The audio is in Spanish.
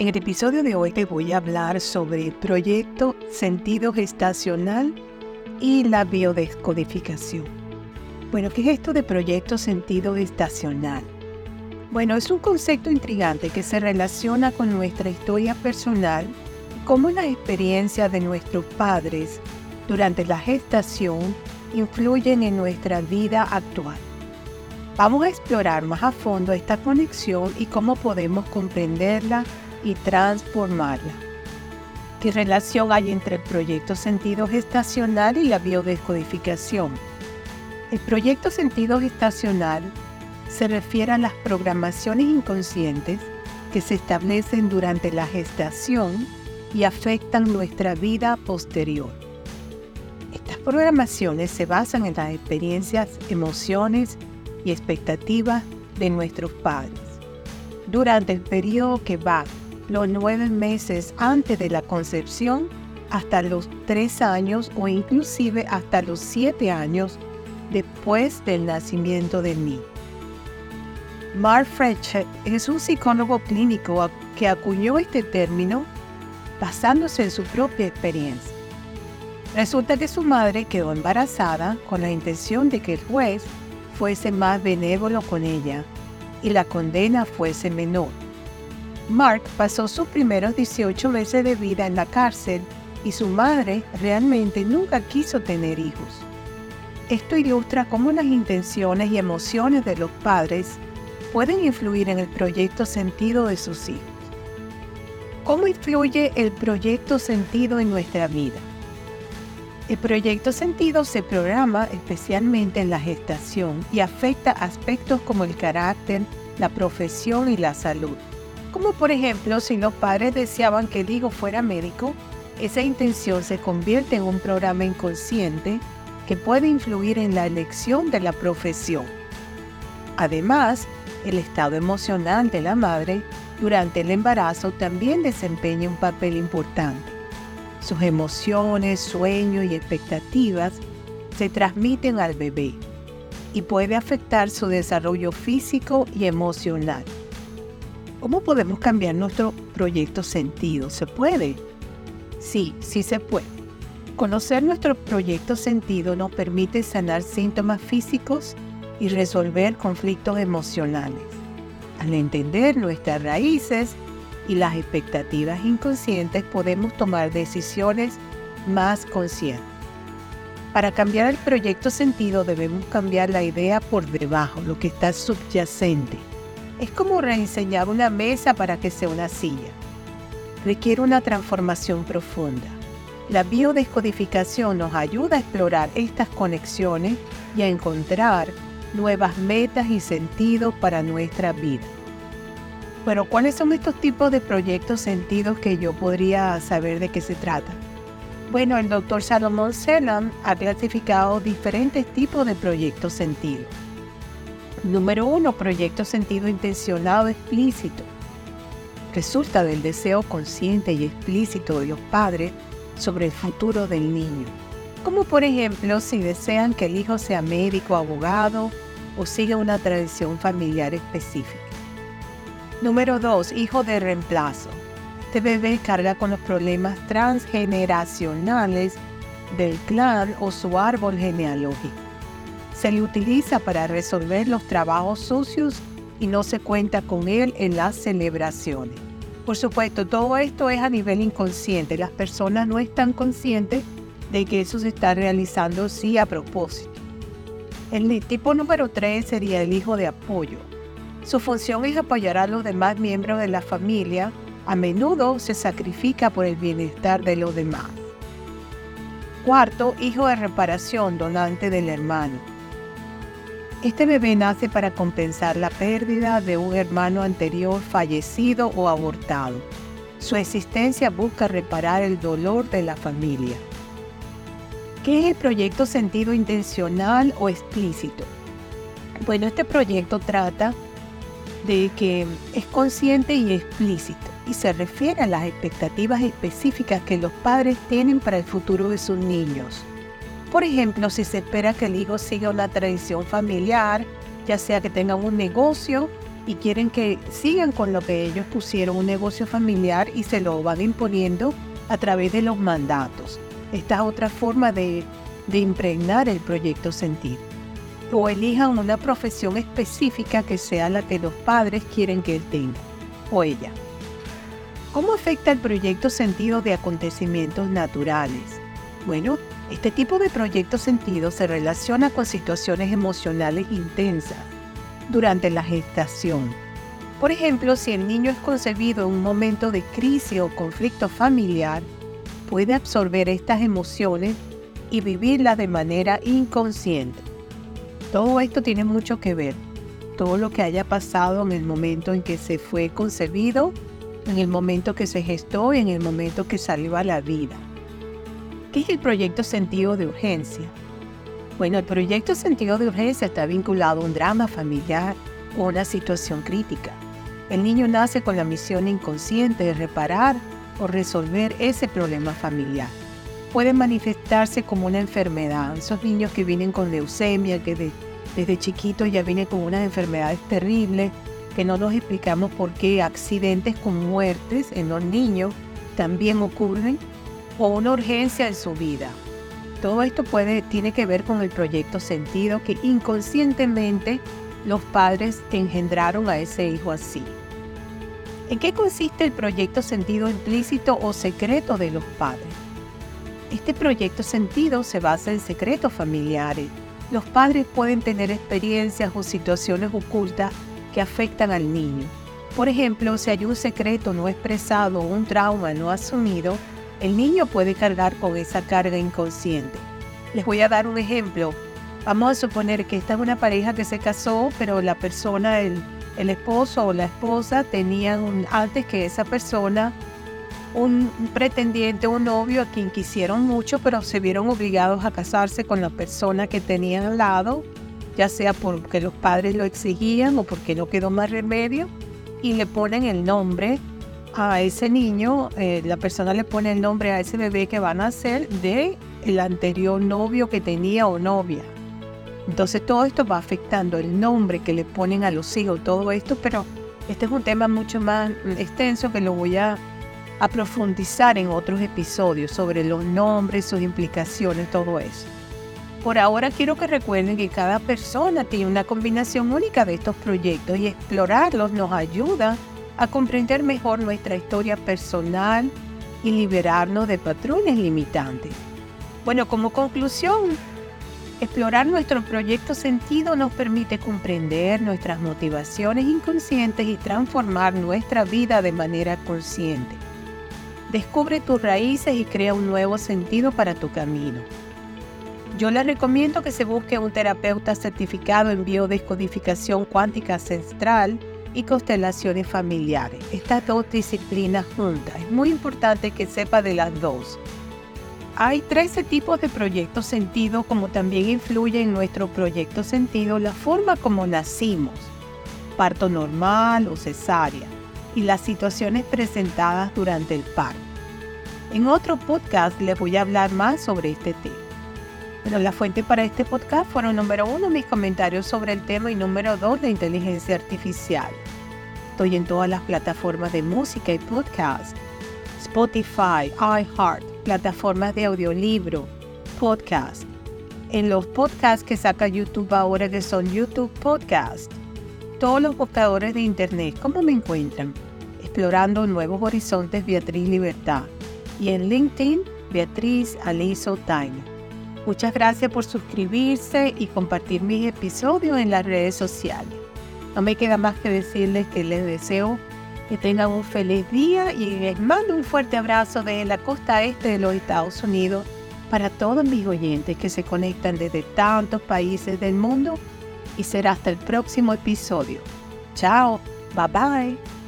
En el episodio de hoy te voy a hablar sobre el proyecto sentido gestacional y la biodescodificación. Bueno, ¿qué es esto de proyecto sentido gestacional? Bueno, es un concepto intrigante que se relaciona con nuestra historia personal cómo las experiencias de nuestros padres durante la gestación influyen en nuestra vida actual. Vamos a explorar más a fondo esta conexión y cómo podemos comprenderla y transformarla. ¿Qué relación hay entre el proyecto sentido gestacional y la biodescodificación? El proyecto sentido gestacional se refiere a las programaciones inconscientes que se establecen durante la gestación y afectan nuestra vida posterior. Estas programaciones se basan en las experiencias, emociones y expectativas de nuestros padres. Durante el periodo que va los nueve meses antes de la concepción hasta los tres años o inclusive hasta los siete años después del nacimiento del niño. Mark Fletcher es un psicólogo clínico que acuñó este término basándose en su propia experiencia. Resulta que su madre quedó embarazada con la intención de que el juez fuese más benévolo con ella y la condena fuese menor. Mark pasó sus primeros 18 meses de vida en la cárcel y su madre realmente nunca quiso tener hijos. Esto ilustra cómo las intenciones y emociones de los padres pueden influir en el proyecto sentido de sus hijos. ¿Cómo influye el proyecto sentido en nuestra vida? El proyecto sentido se programa especialmente en la gestación y afecta aspectos como el carácter, la profesión y la salud. Como por ejemplo, si los padres deseaban que el hijo fuera médico, esa intención se convierte en un programa inconsciente que puede influir en la elección de la profesión. Además, el estado emocional de la madre durante el embarazo también desempeña un papel importante. Sus emociones, sueños y expectativas se transmiten al bebé y puede afectar su desarrollo físico y emocional. ¿Cómo podemos cambiar nuestro proyecto sentido? ¿Se puede? Sí, sí se puede. Conocer nuestro proyecto sentido nos permite sanar síntomas físicos y resolver conflictos emocionales. Al entender nuestras raíces y las expectativas inconscientes podemos tomar decisiones más conscientes. Para cambiar el proyecto sentido debemos cambiar la idea por debajo, lo que está subyacente. Es como rediseñar una mesa para que sea una silla. Requiere una transformación profunda. La biodescodificación nos ayuda a explorar estas conexiones y a encontrar nuevas metas y sentidos para nuestra vida. Bueno, ¿cuáles son estos tipos de proyectos sentidos que yo podría saber de qué se trata? Bueno, el doctor Salomón Selam ha clasificado diferentes tipos de proyectos sentidos. Número uno, proyecto sentido intencionado explícito. Resulta del deseo consciente y explícito de los padres sobre el futuro del niño. Como por ejemplo si desean que el hijo sea médico, abogado o siga una tradición familiar específica. Número 2. Hijo de reemplazo. Este bebé carga con los problemas transgeneracionales del clan o su árbol genealógico se le utiliza para resolver los trabajos sucios y no se cuenta con él en las celebraciones. Por supuesto, todo esto es a nivel inconsciente. Las personas no están conscientes de que eso se está realizando sí a propósito. El tipo número 3 sería el hijo de apoyo. Su función es apoyar a los demás miembros de la familia. A menudo se sacrifica por el bienestar de los demás. Cuarto, hijo de reparación, donante del hermano. Este bebé nace para compensar la pérdida de un hermano anterior fallecido o abortado. Su existencia busca reparar el dolor de la familia. ¿Qué es el proyecto sentido intencional o explícito? Bueno, este proyecto trata de que es consciente y explícito y se refiere a las expectativas específicas que los padres tienen para el futuro de sus niños. Por ejemplo, si se espera que el hijo siga una tradición familiar, ya sea que tenga un negocio y quieren que sigan con lo que ellos pusieron, un negocio familiar y se lo van imponiendo a través de los mandatos. Esta es otra forma de, de impregnar el proyecto sentir. O elijan una profesión específica que sea la que los padres quieren que él tenga o ella. ¿Cómo afecta el proyecto sentido de acontecimientos naturales? Bueno, este tipo de proyecto sentido se relaciona con situaciones emocionales intensas durante la gestación. Por ejemplo, si el niño es concebido en un momento de crisis o conflicto familiar, puede absorber estas emociones y vivirlas de manera inconsciente. Todo esto tiene mucho que ver. Todo lo que haya pasado en el momento en que se fue concebido, en el momento que se gestó y en el momento que salió a la vida. ¿Qué es el proyecto sentido de urgencia? Bueno, el proyecto sentido de urgencia está vinculado a un drama familiar o una situación crítica. El niño nace con la misión inconsciente de reparar o resolver ese problema familiar. Puede manifestarse como una enfermedad. Esos niños que vienen con leucemia, que desde chiquitos ya vienen con unas enfermedades terribles, que no nos explicamos por qué accidentes con muertes en los niños también ocurren o una urgencia en su vida. Todo esto puede, tiene que ver con el proyecto sentido que inconscientemente los padres engendraron a ese hijo así. ¿En qué consiste el proyecto sentido implícito o secreto de los padres? Este proyecto sentido se basa en secretos familiares. Los padres pueden tener experiencias o situaciones ocultas que afectan al niño. Por ejemplo, si hay un secreto no expresado o un trauma no asumido, el niño puede cargar con esa carga inconsciente. Les voy a dar un ejemplo. Vamos a suponer que esta es una pareja que se casó, pero la persona, el, esposo o la esposa tenían antes que esa persona un pretendiente, un novio a quien quisieron mucho, pero se vieron obligados a casarse con la persona que tenían al lado, ya sea porque los padres lo exigían o porque no quedó más remedio, y le ponen el nombre a ese niño, eh, la persona le pone el nombre a ese bebé que va a nacer de el anterior novio que tenía o novia. Entonces todo esto va afectando el nombre que le ponen a los hijos, todo esto, pero este es un tema mucho más extenso que lo voy a, a profundizar en otros episodios sobre los nombres, sus implicaciones, todo eso. Por ahora quiero que recuerden que cada persona tiene una combinación única de estos proyectos y explorarlos nos ayuda comprender mejor nuestra historia personal y liberarnos de patrones limitantes. Bueno, como conclusión, explorar nuestro proyecto sentido nos permite comprender nuestras motivaciones inconscientes y transformar nuestra vida de manera consciente. Descubre tus raíces y crea un nuevo sentido para tu camino. Yo les recomiendo que se busque un terapeuta certificado en biodescodificación cuántica ancestral y constelaciones familiares. Estas dos disciplinas juntas. Es muy importante que sepa de las dos. Hay 13 tipos de proyectos sentido, como también influye en nuestro proyecto sentido la forma como nacimos, parto normal o cesárea, y las situaciones presentadas durante el parto. En otro podcast les voy a hablar más sobre este tema. Pero la fuente para este podcast fueron número uno mis comentarios sobre el tema y número dos la inteligencia artificial. Estoy en todas las plataformas de música y podcast. Spotify, iHeart, plataformas de audiolibro, podcast. En los podcasts que saca YouTube ahora que son YouTube Podcast. Todos los buscadores de internet, ¿cómo me encuentran? Explorando nuevos horizontes Beatriz Libertad. Y en LinkedIn, Beatriz Aliso Taino. Muchas gracias por suscribirse y compartir mis episodios en las redes sociales. No me queda más que decirles que les deseo que tengan un feliz día y les mando un fuerte abrazo desde la costa este de los Estados Unidos para todos mis oyentes que se conectan desde tantos países del mundo y será hasta el próximo episodio. Chao, bye bye.